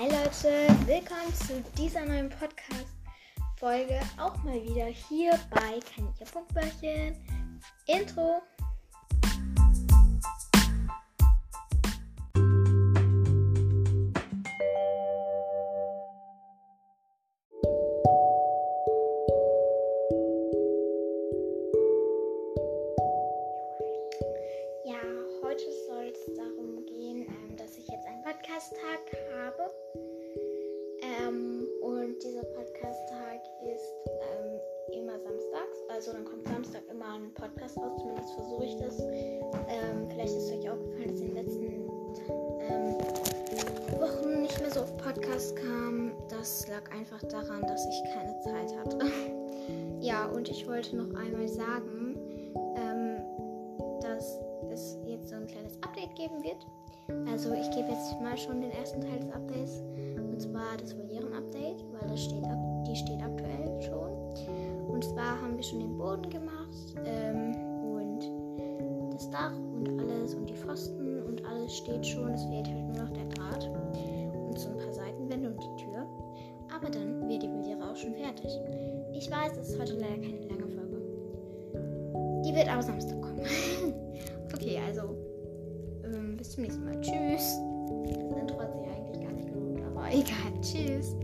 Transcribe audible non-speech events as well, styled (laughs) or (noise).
Leute, willkommen zu dieser neuen Podcast-Folge. Auch mal wieder hier bei Kaninchen Funkbärchen. Intro. Podcast-Tag habe. Ähm, und dieser Podcast-Tag ist ähm, immer samstags. Also dann kommt Samstag immer ein Podcast raus, zumindest versuche ich das. Ähm, vielleicht ist euch auch gefallen, dass in den letzten ähm, Wochen nicht mehr so auf Podcast kam. Das lag einfach daran, dass ich keine Zeit hatte. (laughs) ja, und ich wollte noch einmal sagen, ähm, dass es jetzt so ein kleines Update geben wird. Also ich gebe jetzt mal schon den ersten Teil des Updates. Und zwar das Volieren-Update, weil das steht ab, die steht aktuell schon. Und zwar haben wir schon den Boden gemacht ähm, und das Dach und alles und die Pfosten und alles steht schon. Es fehlt halt nur noch der Draht und so ein paar Seitenwände und die Tür. Aber dann wird die Voliere auch schon fertig. Ich weiß, es ist heute leider keine lange Folge. Die wird aber Samstag kommen. (laughs) okay, also zum nächsten Mal. Tschüss. Das Intro hat sich eigentlich gar nicht gelohnt, aber egal. Tschüss.